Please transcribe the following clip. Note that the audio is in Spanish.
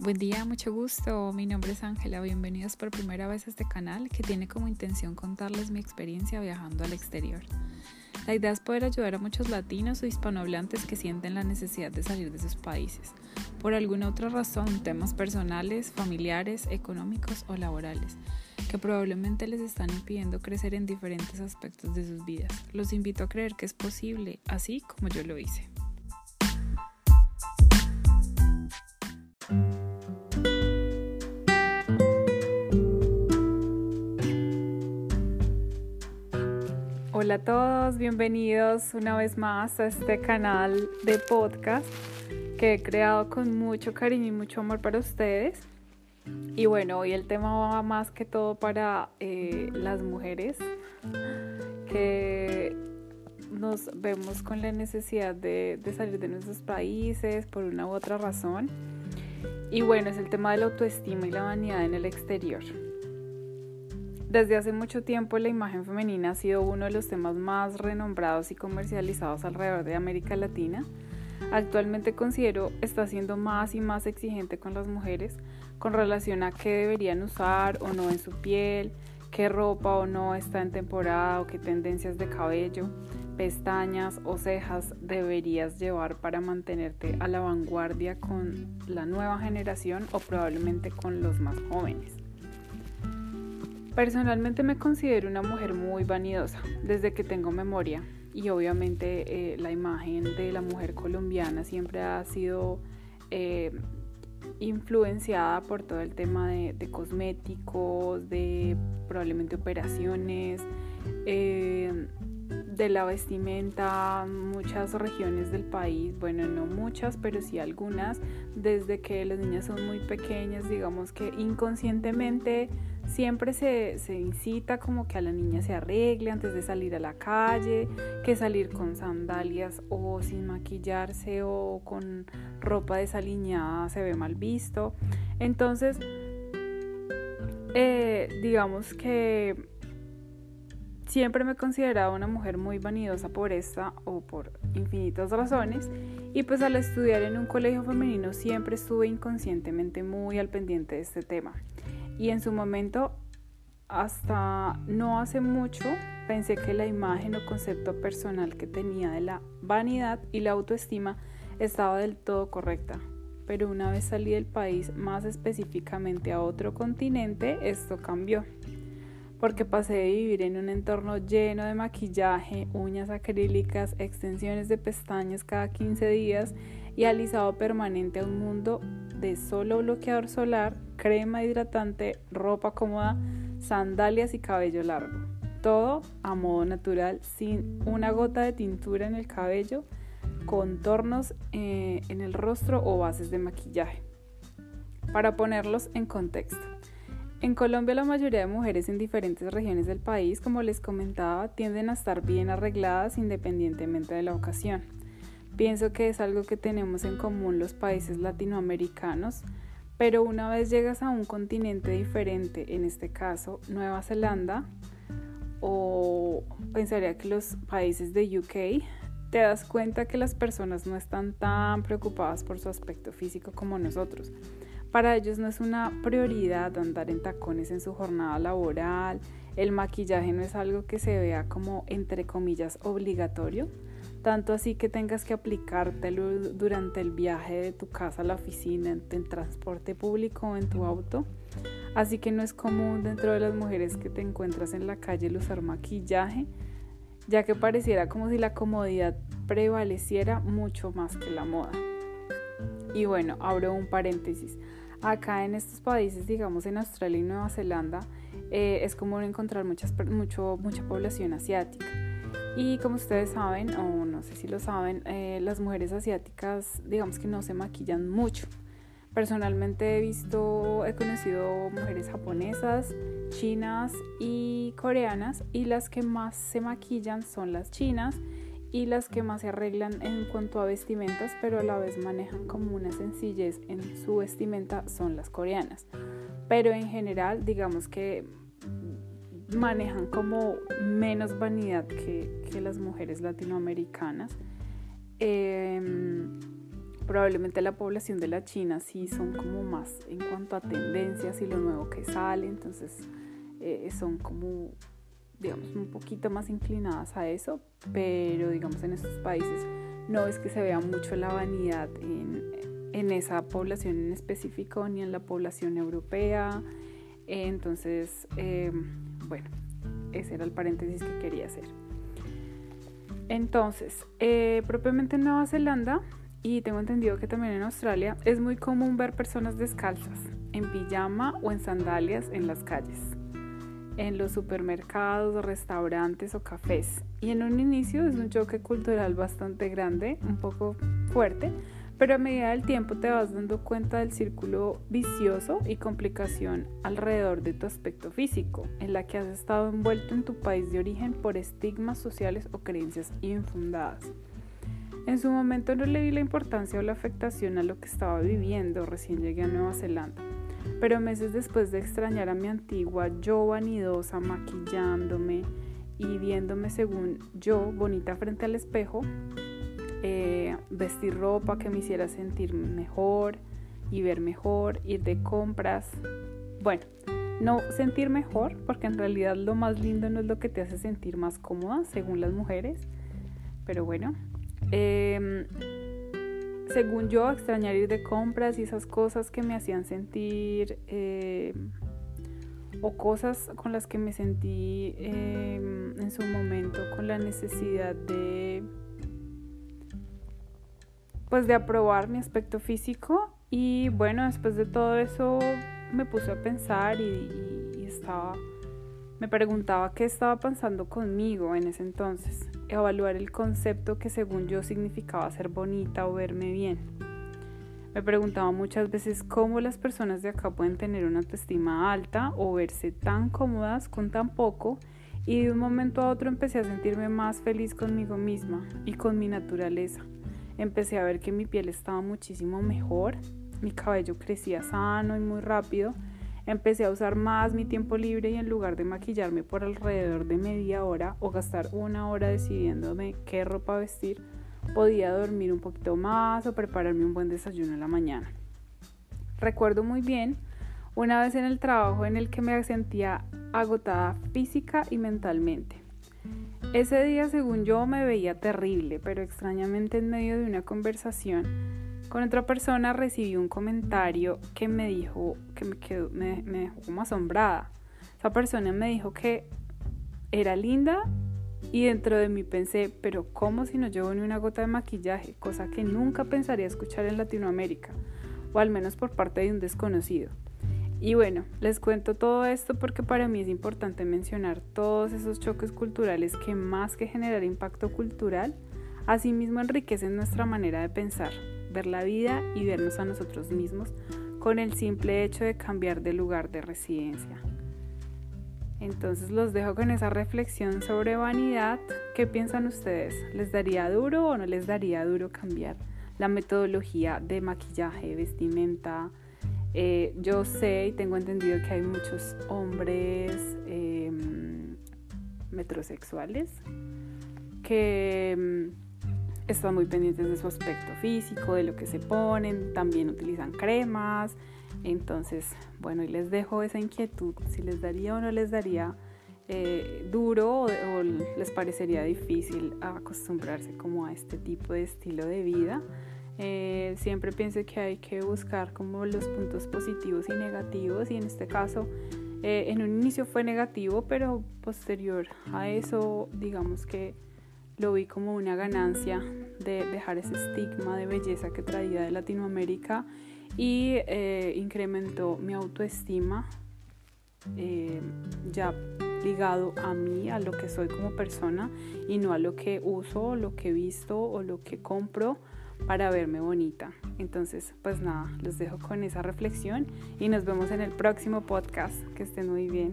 Buen día, mucho gusto. Mi nombre es Ángela. Bienvenidos por primera vez a este canal que tiene como intención contarles mi experiencia viajando al exterior. La idea es poder ayudar a muchos latinos o hispanohablantes que sienten la necesidad de salir de sus países, por alguna otra razón, temas personales, familiares, económicos o laborales, que probablemente les están impidiendo crecer en diferentes aspectos de sus vidas. Los invito a creer que es posible, así como yo lo hice. Hola a todos, bienvenidos una vez más a este canal de podcast que he creado con mucho cariño y mucho amor para ustedes. Y bueno, hoy el tema va más que todo para eh, las mujeres que nos vemos con la necesidad de, de salir de nuestros países por una u otra razón. Y bueno, es el tema de la autoestima y la vanidad en el exterior. Desde hace mucho tiempo la imagen femenina ha sido uno de los temas más renombrados y comercializados alrededor de América Latina. Actualmente considero está siendo más y más exigente con las mujeres con relación a qué deberían usar o no en su piel, qué ropa o no está en temporada o qué tendencias de cabello, pestañas o cejas deberías llevar para mantenerte a la vanguardia con la nueva generación o probablemente con los más jóvenes. Personalmente me considero una mujer muy vanidosa desde que tengo memoria. Y obviamente eh, la imagen de la mujer colombiana siempre ha sido eh, influenciada por todo el tema de, cosméticos, de probablemente operaciones, eh, de la vestimenta, muchas regiones del país, bueno, no muchas, pero sí algunas, desde que las niñas son muy pequeñas, digamos que inconscientemente siempre se, se, incita como que a la niña se arregle antes de salir a la calle, que salir con sandalias o sin maquillarse o con ropa desaliñada se ve mal visto. Entonces, eh, digamos que siempre me he considerado una mujer muy vanidosa por esta o por infinitas razones y pues al estudiar en un colegio femenino siempre estuve inconscientemente muy al pendiente de este tema. Y en su momento, hasta no hace mucho, pensé que la imagen o concepto personal que tenía de la vanidad y la autoestima estaba del todo correcta. Pero una vez salí del país, más específicamente a otro continente, esto cambió. Porque pasé de vivir en un entorno lleno de maquillaje, uñas acrílicas, extensiones de pestañas cada 15 días y alisado permanente a un mundo de solo bloqueador solar, crema hidratante, ropa cómoda, sandalias y cabello largo. Todo a modo natural, sin una gota de tintura en el cabello, contornos eh, en el rostro o bases de maquillaje. Para ponerlos en contexto. En Colombia la mayoría de mujeres en diferentes regiones del país, como les comentaba, tienden a estar bien arregladas independientemente de la ocasión. Pienso que es algo que tenemos en común los países latinoamericanos, pero una vez llegas a un continente diferente, en este caso Nueva Zelanda, o pensaría que los países de UK, te das cuenta que las personas no están tan preocupadas por su aspecto físico como nosotros. Para ellos no es una prioridad andar en tacones en su jornada laboral, el maquillaje no es algo que se vea como entre comillas obligatorio, tanto así que tengas que aplicártelo durante el viaje de tu casa a la oficina, en, transporte público o en tu auto. Así que no es común dentro de las mujeres que te encuentras en la calle el usar maquillaje, ya que pareciera como si la comodidad prevaleciera mucho más que la moda. Y bueno, abro un paréntesis. Acá en estos países, digamos en Australia y Nueva Zelanda, eh, es común encontrar muchas, mucho, mucha población asiática. Y como ustedes saben, o no sé si lo saben, eh, las mujeres asiáticas digamos que no se maquillan mucho. Personalmente he visto, he conocido mujeres japonesas, chinas y coreanas y las que más se maquillan son las chinas y las que más se arreglan en cuanto a vestimentas pero a la vez manejan como una sencillez en su vestimenta son las coreanas. Pero en general digamos que manejan como menos vanidad que, las mujeres latinoamericanas. Em, probablemente la población de la China sí son como más en cuanto a tendencias y lo nuevo que sale, entonces eh, son como, digamos, un poquito más inclinadas a eso, pero digamos en estos países no es que se vea mucho la vanidad en, en esa población en específico ni en la población europea. Entonces, em, bueno, ese era el paréntesis que quería hacer. Entonces, eh, propiamente en Nueva Zelanda, y tengo entendido que también en Australia, es muy común ver personas descalzas, en pijama o en sandalias en las calles, en los supermercados, restaurantes o cafés. Y en un inicio es un choque cultural bastante grande, un poco fuerte, pero a medida del tiempo te vas dando cuenta del círculo vicioso y complicación alrededor de tu aspecto físico, en la que has estado envuelto en tu país de origen por estigmas sociales o creencias infundadas. En su momento no le di la importancia o la afectación a lo que estaba viviendo, recién llegué a Nueva Zelanda, pero meses después de extrañar a mi antigua yo vanidosa maquillándome y viéndome según yo bonita frente al espejo, eh, vestir ropa que me hiciera sentir mejor y ver mejor, ir de compras. Bueno, no sentir mejor, porque en realidad lo más lindo no es lo que te hace sentir más cómoda, según las mujeres. Pero bueno, em, según yo, extrañar ir de compras y esas cosas que me hacían sentir, em, o cosas con las que me sentí em, en su momento con la necesidad de pues de aprobar mi aspecto físico y bueno, después de todo eso me puse a pensar y, estaba, me preguntaba qué estaba pensando conmigo en ese entonces, evaluar el concepto que según yo significaba ser bonita o verme bien. Me preguntaba muchas veces cómo las personas de acá pueden tener una autoestima alta o verse tan cómodas con tan poco y de un momento a otro empecé a sentirme más feliz conmigo misma y con mi naturaleza empecé a ver que mi piel estaba muchísimo mejor, mi cabello crecía sano y muy rápido, empecé a usar más mi tiempo libre y en lugar de maquillarme por alrededor de media hora o gastar una hora decidiéndome qué ropa vestir, podía dormir un poquito más o prepararme un buen desayuno en la mañana. Recuerdo muy bien una vez en el trabajo en el que me sentía agotada física y mentalmente. Ese día, según yo, me veía terrible, pero extrañamente en medio de una conversación con otra persona recibí un comentario que me dijo, que me, quedó, dejó como asombrada. Esa persona me dijo que era linda y dentro de mí pensé, pero ¿cómo si no llevo ni una gota de maquillaje? Cosa que nunca pensaría escuchar en Latinoamérica, o al menos por parte de un desconocido. Y bueno, les cuento todo esto porque para mí es importante mencionar todos esos choques culturales que más que generar impacto cultural, asimismo enriquecen nuestra manera de pensar, ver la vida y vernos a nosotros mismos con el simple hecho de cambiar de lugar de residencia. Entonces los dejo con esa reflexión sobre vanidad. ¿Qué piensan ustedes? ¿Les daría duro o no les daría duro cambiar la metodología de maquillaje, vestimenta, eh, yo sé y tengo entendido que hay muchos hombres em, metrosexuales que em, están muy pendientes de su aspecto físico, de lo que se ponen, también utilizan cremas. Entonces, bueno, y les dejo esa inquietud, si les daría o no les daría eh, duro o, o, les parecería difícil acostumbrarse como a este tipo de estilo de vida. Eh, siempre pienso que hay que buscar como los puntos positivos y negativos y en este caso eh, en un inicio fue negativo pero posterior a eso digamos que lo vi como una ganancia de dejar ese estigma de belleza que traía de Latinoamérica y eh, incrementó mi autoestima ya ligado a mí, a lo que soy como persona y no a lo que uso, lo que he visto o lo que compro para verme bonita. Entonces, pues nada, los dejo con esa reflexión y nos vemos en el próximo podcast. Que estén muy bien.